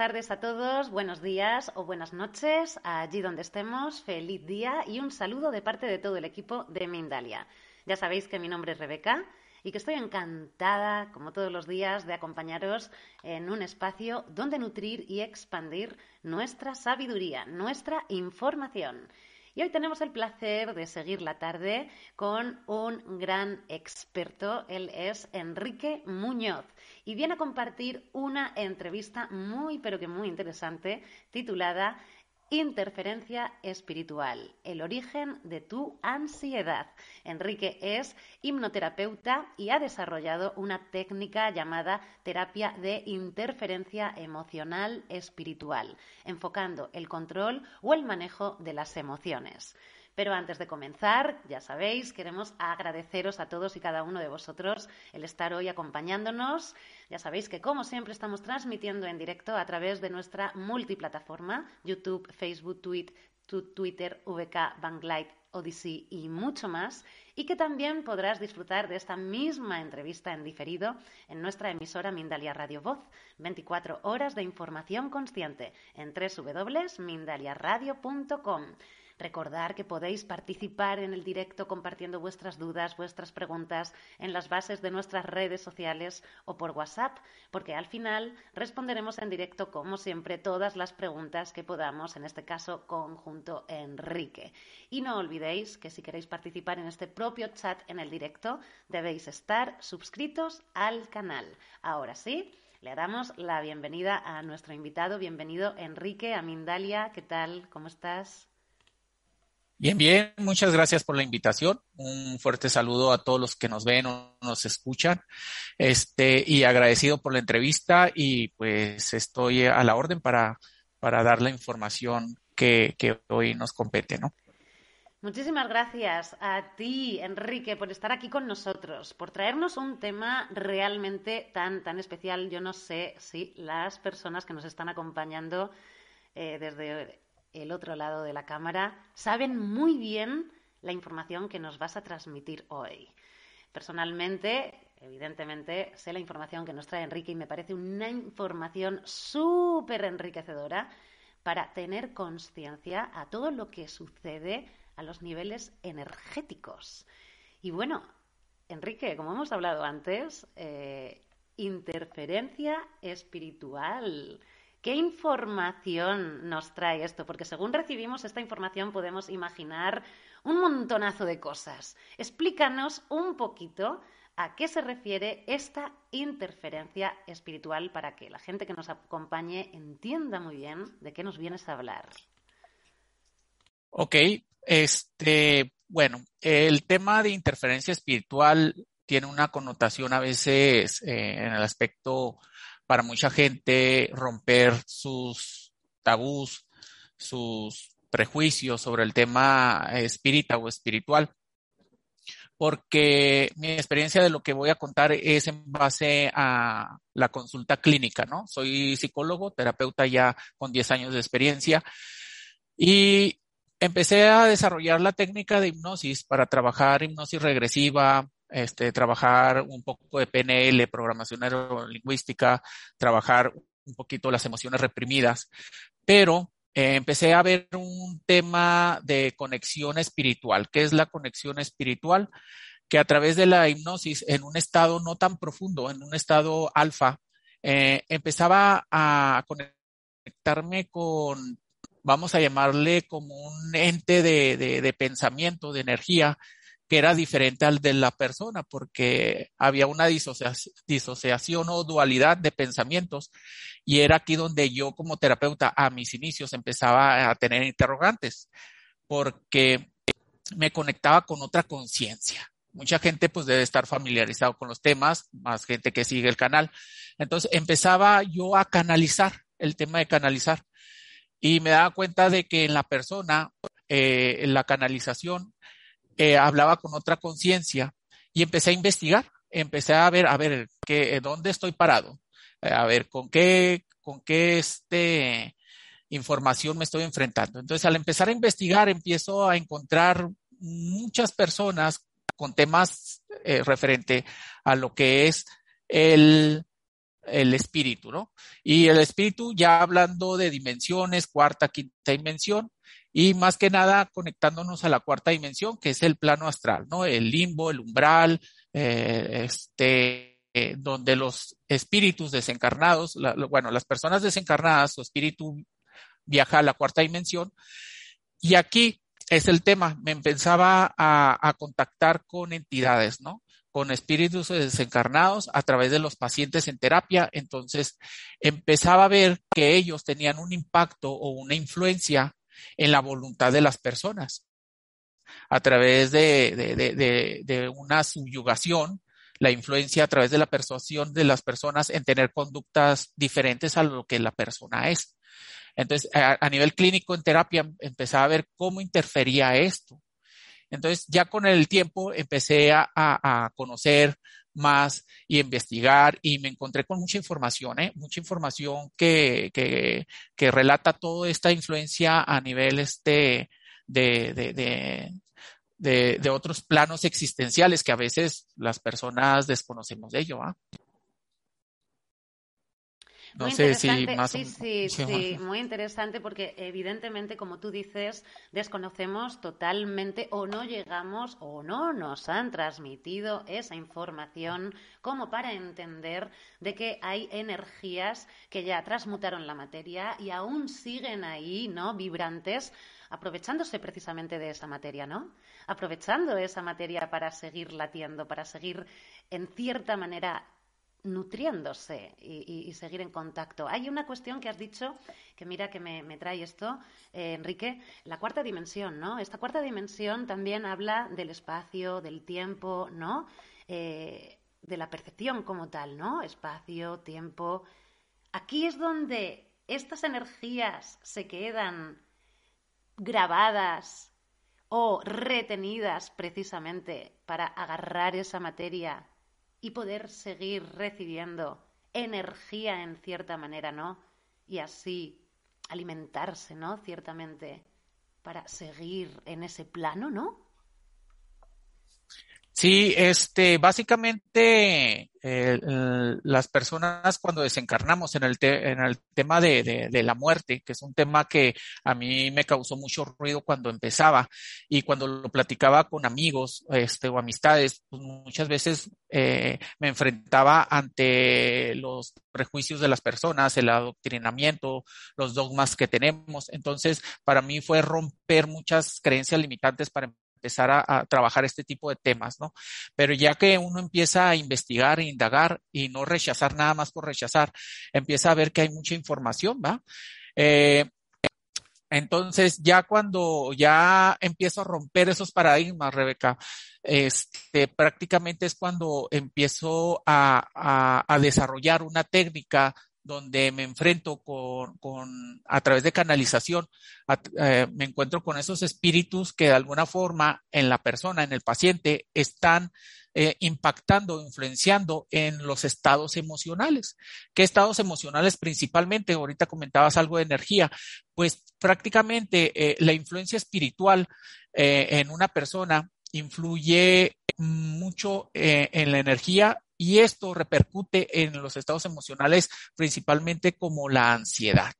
tardes a todos, buenos días o buenas noches, allí donde estemos, feliz día y un saludo de parte de todo el equipo de Mindalia. Ya sabéis que mi nombre es Rebeca y que estoy encantada, como todos los días, de acompañaros en un espacio donde nutrir y expandir nuestra sabiduría, nuestra información. Y hoy tenemos el placer de seguir la tarde con un gran experto. Él es Enrique Muñoz y viene a compartir una entrevista muy, pero que muy interesante titulada Interferencia espiritual, el origen de tu ansiedad. Enrique es hipnoterapeuta y ha desarrollado una técnica llamada terapia de interferencia emocional espiritual, enfocando el control o el manejo de las emociones. Pero antes de comenzar, ya sabéis, queremos agradeceros a todos y cada uno de vosotros el estar hoy acompañándonos. Ya sabéis que, como siempre, estamos transmitiendo en directo a través de nuestra multiplataforma, YouTube, Facebook, Twitter, VK, Banglight, Odyssey y mucho más, y que también podrás disfrutar de esta misma entrevista en diferido en nuestra emisora Mindalia Radio Voz, 24 horas de información consciente en www.mindaliaradio.com. Recordar que podéis participar en el directo compartiendo vuestras dudas, vuestras preguntas en las bases de nuestras redes sociales o por WhatsApp, porque al final responderemos en directo, como siempre, todas las preguntas que podamos, en este caso conjunto Enrique. Y no olvidéis que si queréis participar en este propio chat en el directo, debéis estar suscritos al canal. Ahora sí. Le damos la bienvenida a nuestro invitado. Bienvenido, Enrique, a Mindalia. ¿Qué tal? ¿Cómo estás? Bien, bien, muchas gracias por la invitación. Un fuerte saludo a todos los que nos ven o nos escuchan. Este, y agradecido por la entrevista y pues estoy a la orden para, para dar la información que, que hoy nos compete, ¿no? Muchísimas gracias a ti, Enrique, por estar aquí con nosotros, por traernos un tema realmente tan, tan especial. Yo no sé si las personas que nos están acompañando eh, desde el otro lado de la cámara, saben muy bien la información que nos vas a transmitir hoy. Personalmente, evidentemente, sé la información que nos trae Enrique y me parece una información súper enriquecedora para tener conciencia a todo lo que sucede a los niveles energéticos. Y bueno, Enrique, como hemos hablado antes, eh, interferencia espiritual. ¿Qué información nos trae esto? Porque según recibimos esta información podemos imaginar un montonazo de cosas. Explícanos un poquito a qué se refiere esta interferencia espiritual para que la gente que nos acompañe entienda muy bien de qué nos vienes a hablar. Ok, este, bueno, el tema de interferencia espiritual tiene una connotación a veces eh, en el aspecto para mucha gente romper sus tabús, sus prejuicios sobre el tema espírita o espiritual. Porque mi experiencia de lo que voy a contar es en base a la consulta clínica, ¿no? Soy psicólogo, terapeuta ya con 10 años de experiencia y empecé a desarrollar la técnica de hipnosis para trabajar hipnosis regresiva, este, trabajar un poco de PNL, programación neurolingüística, trabajar un poquito las emociones reprimidas, pero eh, empecé a ver un tema de conexión espiritual. ¿Qué es la conexión espiritual? Que a través de la hipnosis, en un estado no tan profundo, en un estado alfa, eh, empezaba a conectarme con, vamos a llamarle como un ente de, de pensamiento, de energía, que era diferente al de la persona, porque había una disociación, o dualidad de pensamientos. Y era aquí donde yo como terapeuta a mis inicios empezaba a tener interrogantes, porque me conectaba con otra conciencia. Mucha gente pues debe estar familiarizado con los temas, más gente que sigue el canal. Entonces empezaba yo a canalizar el tema de canalizar y me daba cuenta de que en la persona, eh, la canalización eh, hablaba con otra conciencia y empecé a investigar, empecé a ver, a ver, qué, dónde estoy parado, eh, a ver, con qué, con qué este, información me estoy enfrentando. Entonces, al empezar a investigar, empiezo a encontrar muchas personas con temas eh, referente a lo que es el el espíritu, ¿no? Y el espíritu ya hablando de dimensiones, cuarta, quinta dimensión, y más que nada conectándonos a la cuarta dimensión, que es el plano astral, ¿no? El limbo, el umbral, eh, este, eh, donde los espíritus desencarnados, bueno, las personas desencarnadas, su espíritu viaja a la cuarta dimensión. Y aquí es el tema, me empezaba a, a contactar con entidades, ¿no? con espíritus desencarnados a través de los pacientes en terapia. Entonces empezaba a ver que ellos tenían un impacto o una influencia en la voluntad de las personas a través de, de, una subyugación, la influencia a través de la persuasión de las personas en tener conductas diferentes a lo que la persona es. Entonces, a, nivel clínico en terapia, empezaba a ver cómo interfería esto. Entonces, ya con el tiempo empecé a, a conocer más y investigar y me encontré con mucha información, ¿eh? mucha información que, que, que relata toda esta influencia a nivel este, de, de, de, de, otros planos existenciales que a veces las personas desconocemos de ello. ¿Ah? No sé si más sí, sí, sí, muy interesante porque evidentemente, como tú dices, desconocemos totalmente o no llegamos o no nos han transmitido esa información como para entender de que hay energías que ya transmutaron la materia y aún siguen ahí, ¿no? Vibrantes aprovechándose precisamente de esa materia, ¿no? Aprovechando esa materia para seguir latiendo, para seguir en cierta manera nutriéndose y, seguir en contacto. Hay una cuestión que has dicho, que mira que me, trae esto, eh, Enrique, la cuarta dimensión, ¿no? Esta cuarta dimensión también habla del espacio, del tiempo, ¿no? Eh, de la percepción como tal, ¿no? Espacio, tiempo. Aquí es donde estas energías se quedan grabadas o retenidas precisamente para agarrar esa materia y poder seguir recibiendo energía en cierta manera, ¿no? Y así alimentarse, ¿no? Ciertamente, para seguir en ese plano, ¿no? Sí, este, básicamente eh, las personas cuando desencarnamos en el, en el tema de, de, la muerte, que es un tema que a mí me causó mucho ruido cuando empezaba y cuando lo platicaba con amigos este, o amistades, pues muchas veces eh, me enfrentaba ante los prejuicios de las personas, el adoctrinamiento, los dogmas que tenemos. Entonces, para mí fue romper muchas creencias limitantes para empezar a, trabajar este tipo de temas, ¿no? Pero ya que uno empieza a investigar e indagar y no rechazar nada más por rechazar, empieza a ver que hay mucha información, ¿va? Eh, entonces, ya cuando ya empiezo a romper esos paradigmas, Rebeca, este, prácticamente es cuando empiezo a, desarrollar una técnica donde me enfrento con, con a través de canalización, eh, me encuentro con esos espíritus que de alguna forma en la persona, en el paciente, están eh, impactando, influenciando en los estados emocionales. ¿Qué estados emocionales principalmente? Ahorita comentabas algo de energía. Pues prácticamente eh, la influencia espiritual en una persona influye mucho en la energía y esto repercute en los estados emocionales principalmente como la ansiedad.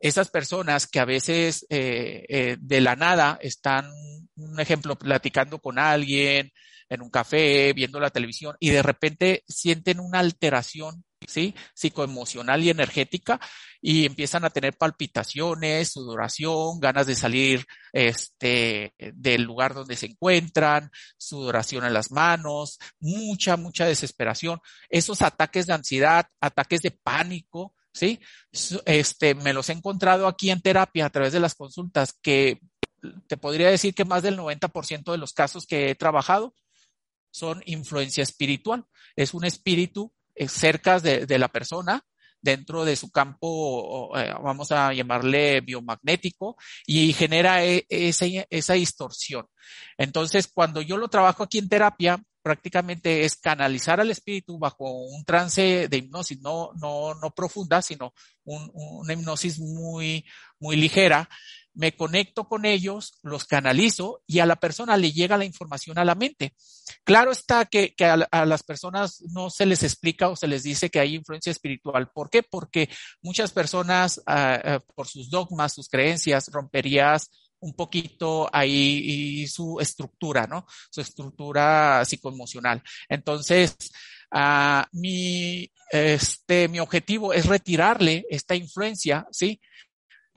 Esas personas que a veces eh, eh, de la nada están, un ejemplo, platicando con alguien en un café, viendo la televisión y de repente sienten una alteración ¿sí? Psicoemocional y energética y empiezan a tener palpitaciones, sudoración, ganas de salir este, del lugar donde se encuentran, sudoración en las manos, mucha, mucha desesperación. Esos ataques de ansiedad, ataques de pánico, ¿sí? Este, me los he encontrado aquí en terapia a través de las consultas que te podría decir que más del 90% de los casos que he trabajado son influencia espiritual. Es un espíritu cerca de, la persona, dentro de su campo, eh, vamos a llamarle biomagnético, y genera e, esa, esa distorsión. Entonces, cuando yo lo trabajo aquí en terapia, prácticamente es canalizar al espíritu bajo un trance de hipnosis, no, no, no profunda, sino una hipnosis muy, muy ligera, me conecto con ellos, los canalizo y a la persona le llega la información a la mente. Claro está que, a, las personas no se les explica o se les dice que hay influencia espiritual. ¿Por qué? Porque muchas personas, ah, por sus dogmas, sus creencias, romperías un poquito ahí su estructura, ¿no? Su estructura psicoemocional. Entonces, uh, mi, este, mi objetivo es retirarle esta influencia, ¿sí?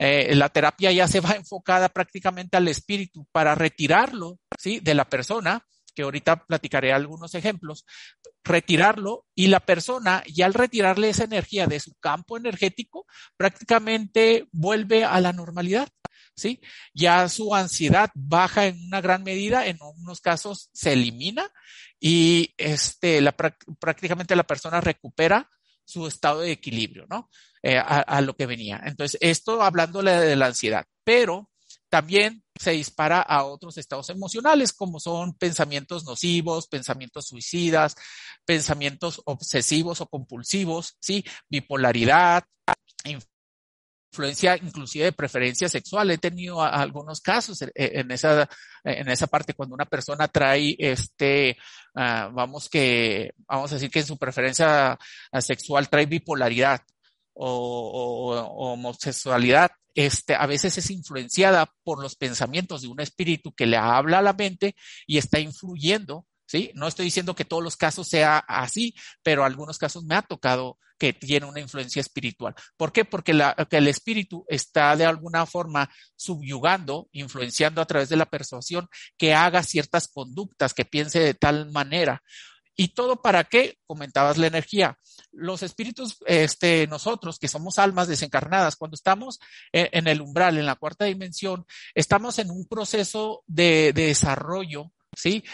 Eh, la terapia ya se va enfocada prácticamente al espíritu para retirarlo, ¿sí? De la persona, que ahorita platicaré algunos ejemplos, retirarlo y la persona, ya al retirarle esa energía de su campo energético, prácticamente vuelve a la normalidad. ¿Sí? Ya su ansiedad baja en una gran medida, en unos casos se elimina y este, prácticamente la persona recupera su estado de equilibrio, ¿no? Eh, a, lo que venía. Entonces, esto hablándole de la ansiedad, pero también se dispara a otros estados emocionales, como son pensamientos nocivos, pensamientos suicidas, pensamientos obsesivos o compulsivos, ¿sí? Bipolaridad, influencia inclusive de preferencia sexual. He tenido algunos casos en esa, en esa parte cuando una persona trae este, ah, vamos que, vamos a decir que en su preferencia sexual trae bipolaridad o, homosexualidad, este, a veces es influenciada por los pensamientos de un espíritu que le habla a la mente y está influyendo No estoy diciendo que todos los casos sea así, pero algunos casos me ha tocado que tiene una influencia espiritual. ¿Por qué? Porque el espíritu está de alguna forma subyugando, influenciando a través de la persuasión que haga ciertas conductas, que piense de tal manera. ¿Y todo para qué? Comentabas la energía. Los espíritus, este, nosotros que somos almas desencarnadas, cuando estamos en, el umbral, en la cuarta dimensión, estamos en un proceso de desarrollo, ¿sí?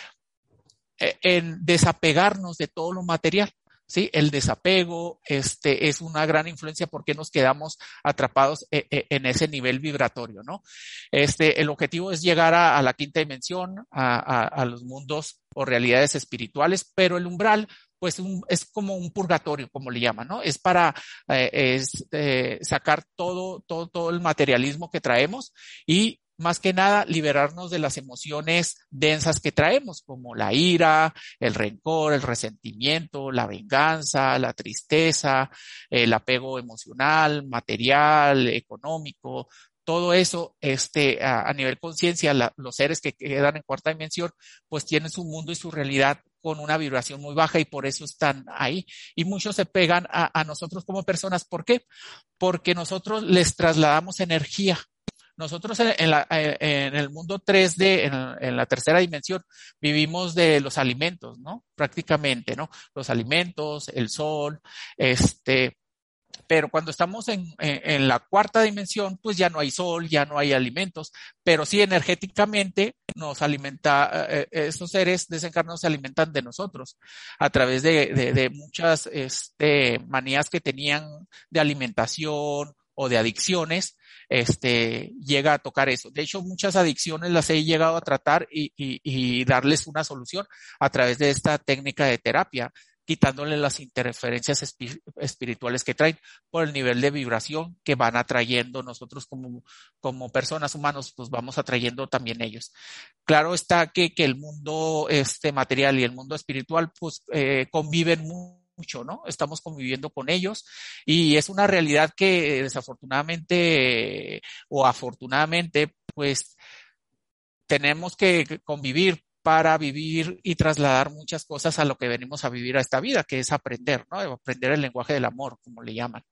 En desapegarnos de todo lo material. ¿sí? El desapego este, es una gran influencia porque nos quedamos atrapados e, e, en ese nivel vibratorio, ¿no? Este, el objetivo es llegar a, la quinta dimensión, a, los mundos o realidades espirituales, pero el umbral pues es como un purgatorio, como le llaman, ¿no? Es para eh, es, eh, sacar todo, todo, todo el materialismo que traemos y más que nada liberarnos de las emociones densas que traemos, como la ira, el rencor, el resentimiento, la venganza, la tristeza, el apego emocional, material, económico, todo eso, este, a, nivel conciencia, los seres que quedan en cuarta dimensión, pues tienen su mundo y su realidad con una vibración muy baja y por eso están ahí. Y muchos se pegan a, a nosotros como personas. ¿Por qué? Porque nosotros les trasladamos energía nosotros en, el mundo 3D, en, la tercera dimensión, vivimos de los alimentos, ¿no? Prácticamente, ¿no? Los alimentos, el sol, este, pero cuando estamos en, la cuarta dimensión, pues ya no hay sol, ya no hay alimentos, pero sí energéticamente nos alimenta, eh, eh, esos seres desencarnados se alimentan de nosotros a través de, muchas este, manías que tenían de alimentación o de adicciones, este, llega a tocar eso. De hecho, muchas adicciones las he llegado a tratar y, y, darles una solución a través de esta técnica de terapia, quitándole las interferencias espirituales que traen por el nivel de vibración que van atrayendo nosotros como, como personas humanos, pues vamos atrayendo también ellos. Claro está que, que el mundo este material y el mundo espiritual pues eh, conviven muy mucho, ¿no? Estamos conviviendo con ellos y es una realidad que desafortunadamente o afortunadamente, pues tenemos que convivir para vivir y trasladar muchas cosas a lo que venimos a vivir a esta vida, que es aprender, ¿no? Aprender el lenguaje del amor, como le llaman.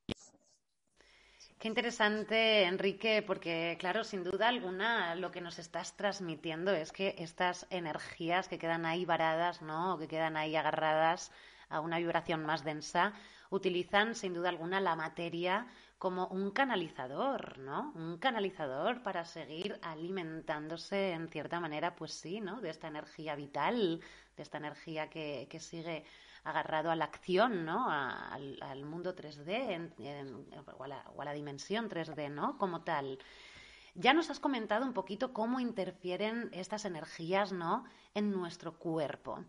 Qué interesante, Enrique, porque claro, sin duda alguna lo que nos estás transmitiendo es que estas energías que quedan ahí varadas, ¿no? que quedan ahí agarradas a una vibración más densa, utilizan sin duda alguna la materia como un canalizador, ¿no? Un canalizador para seguir alimentándose en cierta manera, pues sí, ¿no? De esta energía vital, de esta energía que, sigue agarrado a la acción, ¿no? al, mundo 3D o, a la, o a la dimensión 3D, ¿no? Como tal. Ya nos has comentado un poquito cómo interfieren estas energías, ¿no? En nuestro cuerpo.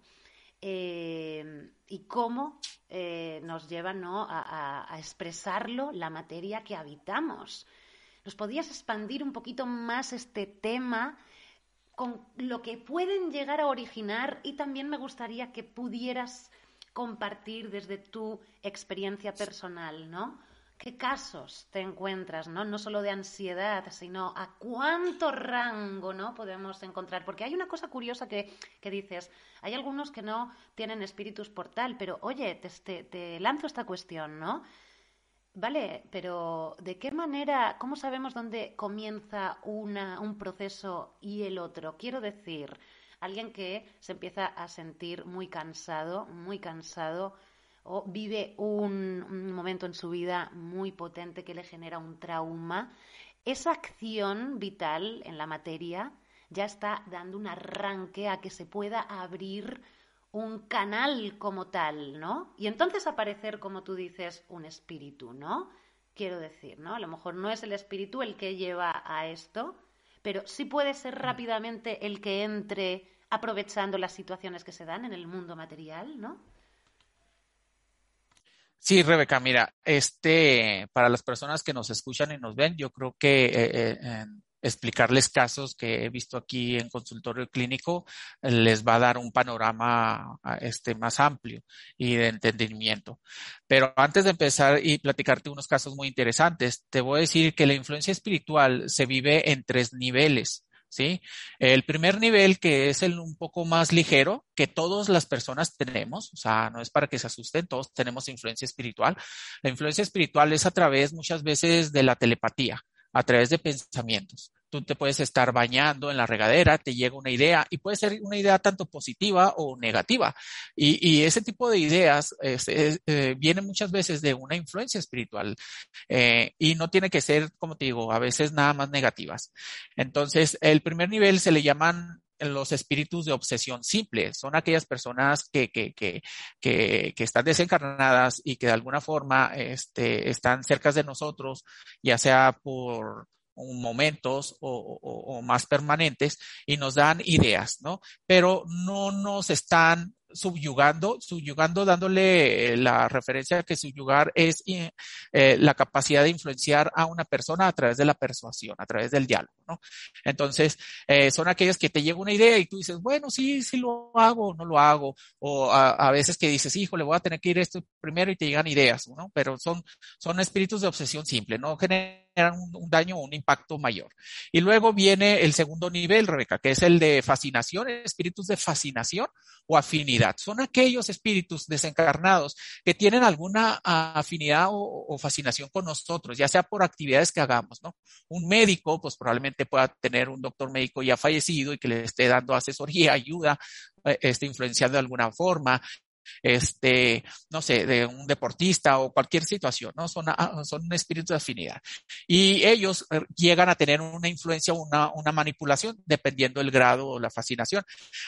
Eh, y cómo eh, nos lleva ¿no? a, expresarlo la materia que habitamos. ¿Nos podías expandir un poquito más este tema con lo que pueden llegar a originar? Y también me gustaría que pudieras compartir desde tu experiencia personal, ¿no? ¿Qué casos te encuentras, no? No solo de ansiedad, sino a cuánto rango, ¿no? Podemos encontrar. Porque hay una cosa curiosa que, que dices, hay algunos que no tienen espíritus portal, pero oye, te, te lanzo esta cuestión, ¿no? Vale, pero ¿de qué manera, cómo sabemos dónde comienza una, un proceso y el otro? Quiero decir, alguien que se empieza a sentir muy cansado, muy cansado, o vive un, momento en su vida muy potente que le genera un trauma, esa acción vital en la materia ya está dando un arranque a que se pueda abrir un canal como tal, ¿no? Y entonces aparecer, como tú dices, un espíritu, ¿no? Quiero decir, ¿no? A lo mejor no es el espíritu el que lleva a esto, pero sí puede ser rápidamente el que entre aprovechando las situaciones que se dan en el mundo material, ¿no? Sí, Rebeca, mira, este, para las personas que nos escuchan y nos ven, yo creo que eh, eh, explicarles casos que he visto aquí en consultorio clínico les va a dar un panorama este, más amplio y de entendimiento. Pero antes de empezar y platicarte unos casos muy interesantes, te voy a decir que la influencia espiritual se vive en tres niveles. ¿Sí? El primer nivel, que es el un poco más ligero, que todas las personas tenemos, o sea, no es para que se asusten, todos tenemos influencia espiritual. La influencia espiritual es a través muchas veces de la telepatía, a través de pensamientos tú te puedes estar bañando en la regadera, te llega una idea y puede ser una idea tanto positiva o negativa. Y, ese tipo de ideas eh, vienen muchas veces de una influencia espiritual eh, y no tiene que ser, como te digo, a veces nada más negativas. Entonces, el primer nivel se le llaman los espíritus de obsesión simple. Son aquellas personas que, que, que, que, que están desencarnadas y que de alguna forma este, están cerca de nosotros, ya sea por momentos o, más permanentes y nos dan ideas, ¿no? Pero no nos están subyugando, subyugando dándole la referencia que subyugar es eh, la capacidad de influenciar a una persona a través de la persuasión, a través del diálogo, ¿no? Entonces, eh, son aquellas que te llega una idea y tú dices, bueno, sí, sí lo hago, no lo hago, o a, veces que dices, hijo, le voy a tener que ir esto primero y te llegan ideas, ¿no? Pero son, son espíritus de obsesión simple, no un, daño o un impacto mayor. Y luego viene el segundo nivel, Rebeca, que es el de fascinación, espíritus de fascinación o afinidad. Son aquellos espíritus desencarnados que tienen alguna afinidad o, fascinación con nosotros, ya sea por actividades que hagamos. Un médico, pues probablemente pueda tener un doctor médico ya fallecido y que le esté dando asesoría, ayuda, eh, esté influenciando de alguna forma este, no sé, de un deportista o cualquier situación, ¿no? Son, ah, son espíritus de afinidad. Y ellos eh, llegan a tener una influencia, una, una manipulación, dependiendo del grado o la fascinación.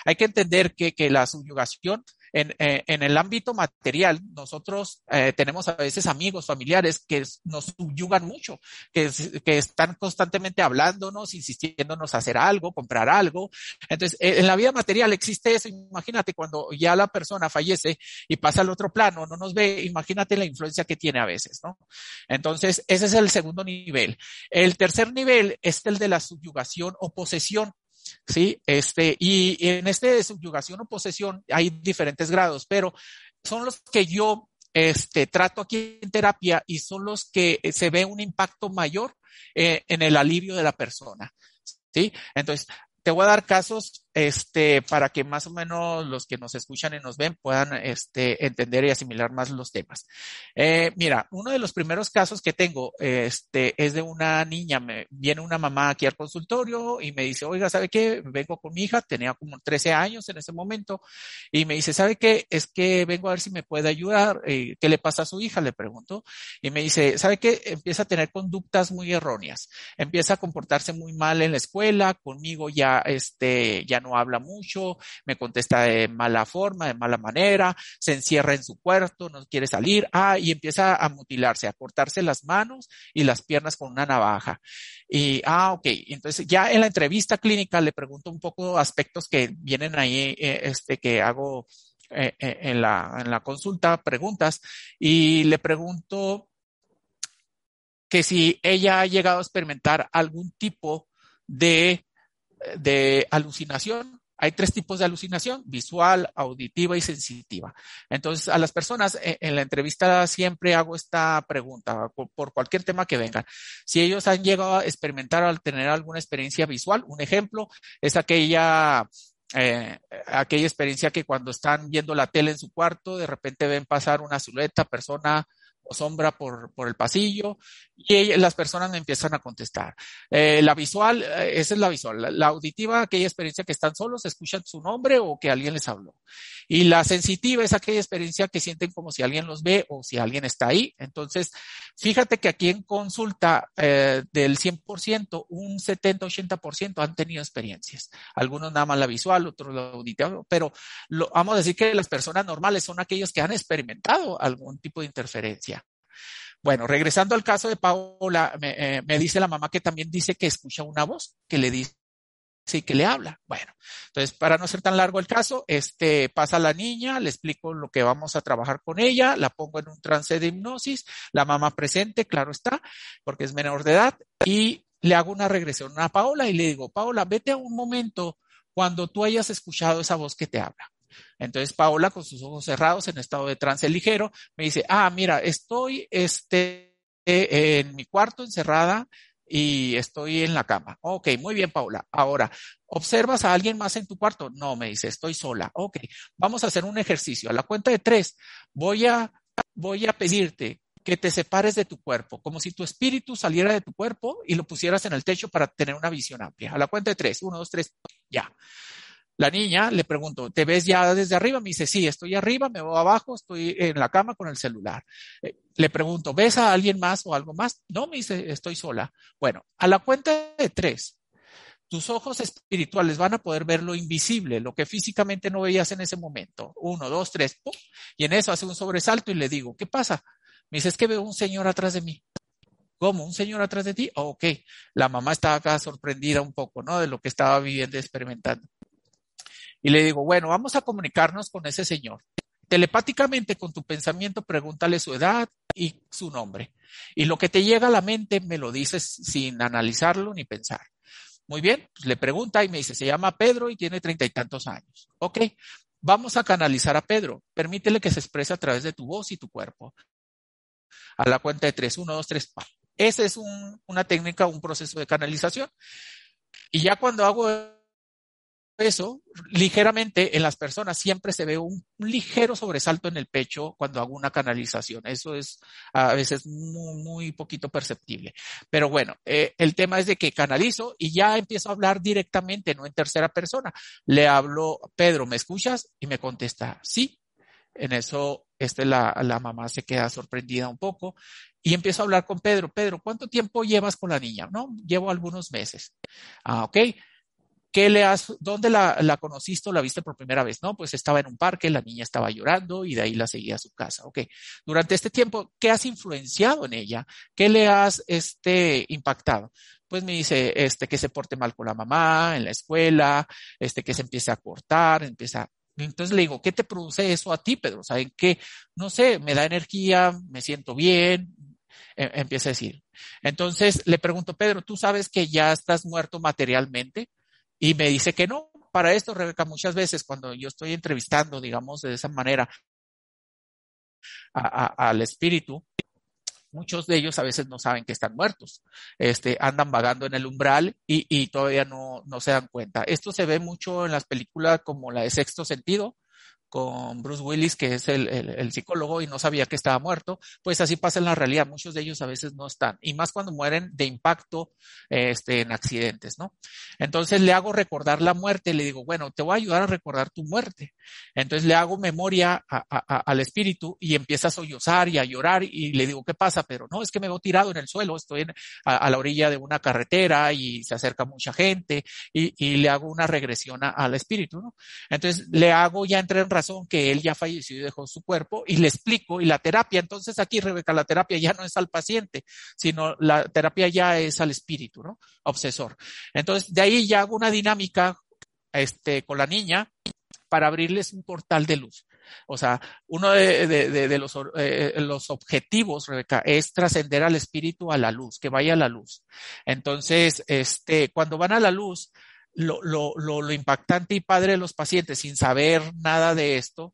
Hay que entender que, que la subyugación en, eh, en el ámbito material, nosotros eh, tenemos a veces amigos, familiares que nos subyugan mucho, que, que están constantemente hablándonos, insistiéndonos a hacer algo, comprar algo. Entonces, eh, en la vida material existe eso. Imagínate cuando ya la persona fallece y pasa al otro plano, no nos ve, imagínate la influencia que tiene a veces, ¿no? Entonces, ese es el segundo nivel. El tercer nivel es el de la subyugación o posesión. ¿Sí? Este, y en este de subyugación o posesión hay diferentes grados, pero son los que yo este, trato aquí en terapia y son los que se ve un impacto mayor eh, en el alivio de la persona. ¿Sí? Entonces, te voy a dar casos este, para que más o menos los que nos escuchan y nos ven puedan este, entender y asimilar más los temas. Eh, mira, uno de los primeros casos que tengo este, es de una niña. Me, viene una mamá aquí al consultorio y me dice, oiga, ¿sabe qué? Vengo con mi hija, tenía como 13 años en ese momento, y me dice, ¿sabe qué? Es que vengo a ver si me puede ayudar. Eh, ¿Qué le pasa a su hija? Le pregunto. Y me dice, ¿sabe qué? Empieza a tener conductas muy erróneas. Empieza a comportarse muy mal en la escuela, conmigo ya, este, ya no habla mucho, me contesta de mala forma, de mala manera, se encierra en su cuarto, no quiere salir, ah, y empieza a mutilarse, a cortarse las manos y las piernas con una navaja. Y, ah, ok, entonces ya en la entrevista clínica le pregunto un poco aspectos que vienen ahí, eh, este, que hago eh, eh, en, la, en la consulta, preguntas, y le pregunto, que si ella ha llegado a experimentar algún tipo de, de alucinación hay tres tipos de alucinación, visual, auditiva y sensitiva. Entonces, a las personas eh, en la entrevista siempre hago esta pregunta por cualquier tema que vengan. Si ellos han llegado a experimentar al tener alguna experiencia visual, un ejemplo es aquella eh, aquella experiencia que cuando están viendo la tele en su cuarto, de repente ven pasar una silueta, persona sombra por, por el pasillo y las personas empiezan a contestar. Eh, la visual, eh, esa es la visual. La, auditiva, aquella experiencia que están solos, escuchan su nombre o que alguien les habló. Y la sensitiva es aquella experiencia que sienten como si alguien los ve o si alguien está ahí. Entonces, fíjate que aquí en consulta eh, del 100%, un 70-80% han tenido experiencias. Algunos nada más la visual, otros la auditiva, pero vamos a decir que las personas normales son aquellos que han experimentado algún tipo de interferencia. Bueno, regresando al caso de Paola, eh, me, dice la mamá que también dice que escucha una voz que le dice que le habla. Bueno, entonces para no ser tan largo el caso, este pasa la niña, le explico lo que vamos a trabajar con ella, la pongo en un trance de hipnosis, la mamá presente, claro está, porque es menor de edad, y le hago una regresión a Paola y le digo, Paola, vete a un momento cuando tú hayas escuchado esa voz que te habla. Entonces Paola, con sus ojos cerrados, en estado de trance ligero, me dice, ah, mira, estoy este, en mi cuarto encerrada y estoy en la cama. Ok, muy bien, Paula. Ahora, ¿observas a alguien más en tu cuarto? No, me dice, estoy sola. Ok, vamos a hacer un ejercicio. A la cuenta de tres, voy a, voy a pedirte que te separes de tu cuerpo, como si tu espíritu saliera de tu cuerpo y lo pusieras en el techo para tener una visión amplia. A la cuenta de tres, uno, dos, tres, ya. La niña le pregunto, ¿te ves ya desde arriba? Me dice, sí, estoy arriba, me voy abajo, estoy en la cama con el celular. Eh, le pregunto, ¿ves a alguien más o algo más? No, me dice, estoy sola. Bueno, a la cuenta de tres, tus ojos espirituales van a poder ver lo invisible, lo que físicamente no veías en ese momento. Uno, dos, tres, ¡pum! y en eso hace un sobresalto y le digo, ¿qué pasa? Me dice, es que veo un señor atrás de mí. ¿Cómo? ¿Un señor atrás de ti? ok. La mamá estaba acá sorprendida un poco, ¿no? De lo que estaba viviendo y experimentando. Y le digo, bueno, vamos a comunicarnos con ese señor. Telepáticamente con tu pensamiento pregúntale su edad y su nombre. Y lo que te llega a la mente me lo dices sin analizarlo ni pensar. Muy bien, pues le pregunta y me dice, se llama Pedro y tiene treinta y tantos años. Ok, vamos a canalizar a Pedro. Permítele que se exprese a través de tu voz y tu cuerpo. A la cuenta de tres, uno, dos, tres. Esa es una técnica, un proceso de canalización. Y ya cuando hago eso, ligeramente en las personas siempre se ve un, ligero sobresalto en el pecho cuando hago una canalización. Eso es a veces muy, muy poquito perceptible. Pero bueno, eh, el tema es de que canalizo y ya empiezo a hablar directamente, no en tercera persona. Le hablo, Pedro, ¿me escuchas? Y me contesta, sí. En eso, este, la, la mamá se queda sorprendida un poco y empiezo a hablar con Pedro. Pedro, ¿cuánto tiempo llevas con la niña? No, llevo algunos meses. Ah, ok. ¿Qué le has, dónde la, la, conociste o la viste por primera vez? No, pues estaba en un parque, la niña estaba llorando y de ahí la seguía a su casa. Ok. Durante este tiempo, ¿qué has influenciado en ella? ¿Qué le has, este, impactado? Pues me dice, este, que se porte mal con la mamá, en la escuela, este, que se empiece a cortar, empieza, entonces le digo, ¿qué te produce eso a ti, Pedro? ¿Saben qué? No sé, me da energía, me siento bien, e, empieza a decir. Entonces le pregunto, Pedro, ¿tú sabes que ya estás muerto materialmente? Y me dice que no. Para esto, Rebeca, muchas veces cuando yo estoy entrevistando, digamos, de esa manera al espíritu, muchos de ellos a veces no saben que están muertos. Este, andan vagando en el umbral y, y todavía no, no se dan cuenta. Esto se ve mucho en las películas como la de Sexto Sentido, con Bruce Willis, que es el, el, psicólogo y no sabía que estaba muerto, pues así pasa en la realidad. Muchos de ellos a veces no están, y más cuando mueren de impacto este, en accidentes, ¿no? Entonces le hago recordar la muerte, le digo, bueno, te voy a ayudar a recordar tu muerte. Entonces le hago memoria a, a, al espíritu y empieza a sollozar y a llorar y le digo, ¿qué pasa? Pero no, es que me veo tirado en el suelo, estoy en, a, la orilla de una carretera y se acerca mucha gente y, y le hago una regresión al espíritu, ¿no? Entonces le hago ya entrar en que él ya falleció y dejó su cuerpo y le explico y la terapia, entonces aquí Rebeca, la terapia ya no es al paciente, sino la terapia ya es al espíritu, ¿no? Obsesor. Entonces de ahí ya hago una dinámica este, con la niña para abrirles un portal de luz. O sea, uno de, los, eh, los, objetivos, Rebeca, es trascender al espíritu a la luz, que vaya a la luz. Entonces, este, cuando van a la luz, lo, lo, lo, impactante y padre de los pacientes, sin saber nada de esto,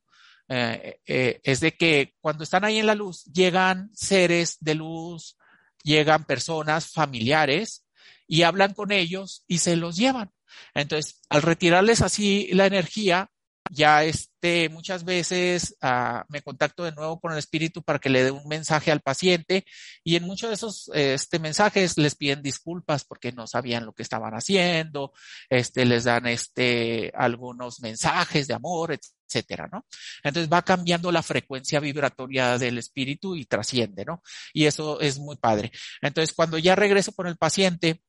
eh, eh, es de que cuando están ahí en la luz, llegan seres de luz, llegan personas familiares y hablan con ellos y se los llevan. Entonces, al retirarles así la energía, ya este, muchas veces uh, me contacto de nuevo con el espíritu para que le dé un mensaje al paciente y en muchos de esos este, mensajes les piden disculpas porque no sabían lo que estaban haciendo, este, les dan este, algunos mensajes de amor, etcétera, ¿no? Entonces va cambiando la frecuencia vibratoria del espíritu y trasciende, ¿no? Y eso es muy padre. Entonces, cuando ya regreso con el paciente,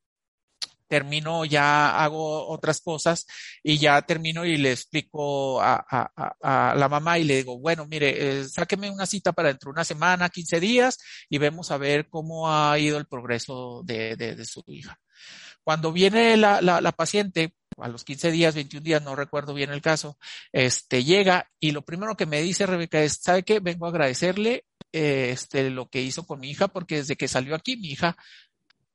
termino, ya hago otras cosas y ya termino y le explico a, a, a la mamá y le digo, bueno, mire, eh, sáqueme una cita para dentro de una semana, 15 días y vemos a ver cómo ha ido el progreso de, de, de su hija. Cuando viene la, la, la, paciente, a los 15 días, 21 días, no recuerdo bien el caso, este, llega y lo primero que me dice Rebeca es, ¿sabe qué? Vengo a agradecerle eh, este, lo que hizo con mi hija porque desde que salió aquí, mi hija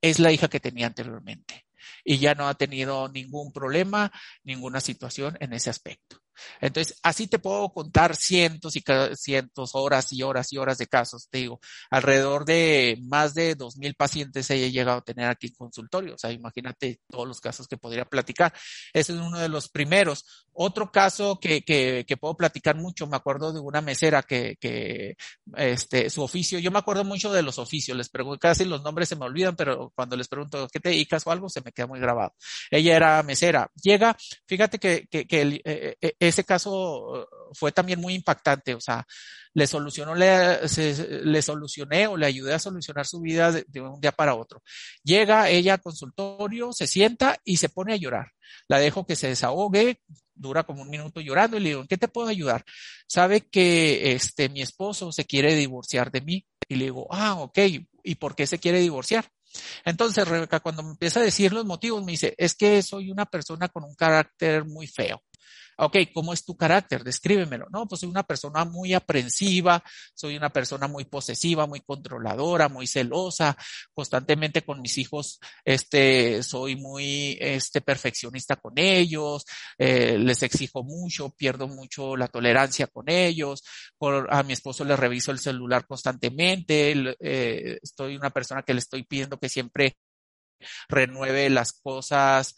es la hija que tenía anteriormente y ya no ha tenido ningún problema, ninguna situación en ese aspecto. Entonces, así te puedo contar cientos y cientos, horas y horas y horas de casos. Te digo, alrededor de más de dos mil pacientes he llegado a tener aquí en consultorio. O sea, imagínate todos los casos que podría platicar. Ese es uno de los primeros. Otro caso que, que, que puedo platicar mucho, me acuerdo de una mesera que, que, este, su oficio, yo me acuerdo mucho de los oficios, les pregunto, casi los nombres se me olvidan, pero cuando les pregunto qué te dedicas o algo, se me queda muy grabado. Ella era mesera. Llega, fíjate que, que, que el, eh, eh, ese caso fue también muy impactante, o sea, le solucionó, le, solucioné o le ayudé a solucionar su vida de, de, un día para otro. Llega ella al consultorio, se sienta y se pone a llorar. La dejo que se desahogue, dura como un minuto llorando y le digo, ¿en qué te puedo ayudar? Sabe que este, mi esposo se quiere divorciar de mí. Y le digo, ah, ok, ¿y por qué se quiere divorciar? Entonces, Rebeca, cuando me empieza a decir los motivos, me dice, es que soy una persona con un carácter muy feo ok, ¿cómo es tu carácter? Descríbemelo. No, pues soy una persona muy aprensiva, soy una persona muy posesiva, muy controladora, muy celosa, constantemente con mis hijos, este, soy muy, este, perfeccionista con ellos, eh, les exijo mucho, pierdo mucho la tolerancia con ellos, por, a mi esposo le reviso el celular constantemente, eh, estoy una persona que le estoy pidiendo que siempre renueve las cosas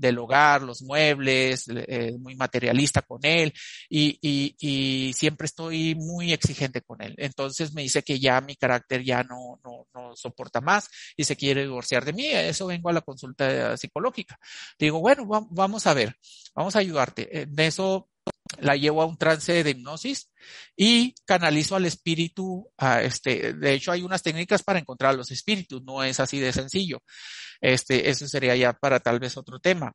del hogar, los muebles, eh, muy materialista con él y, y, y, siempre estoy muy exigente con él. Entonces me dice que ya mi carácter ya no, no, no soporta más y se quiere divorciar de mí. Eso vengo a la consulta psicológica. Digo, bueno, vamos a ver, vamos a ayudarte. En eso la llevo a un trance de hipnosis y canalizo al espíritu. A este, de hecho, hay unas técnicas para encontrar los espíritus, no es así de sencillo. Este, eso sería ya para tal vez otro tema.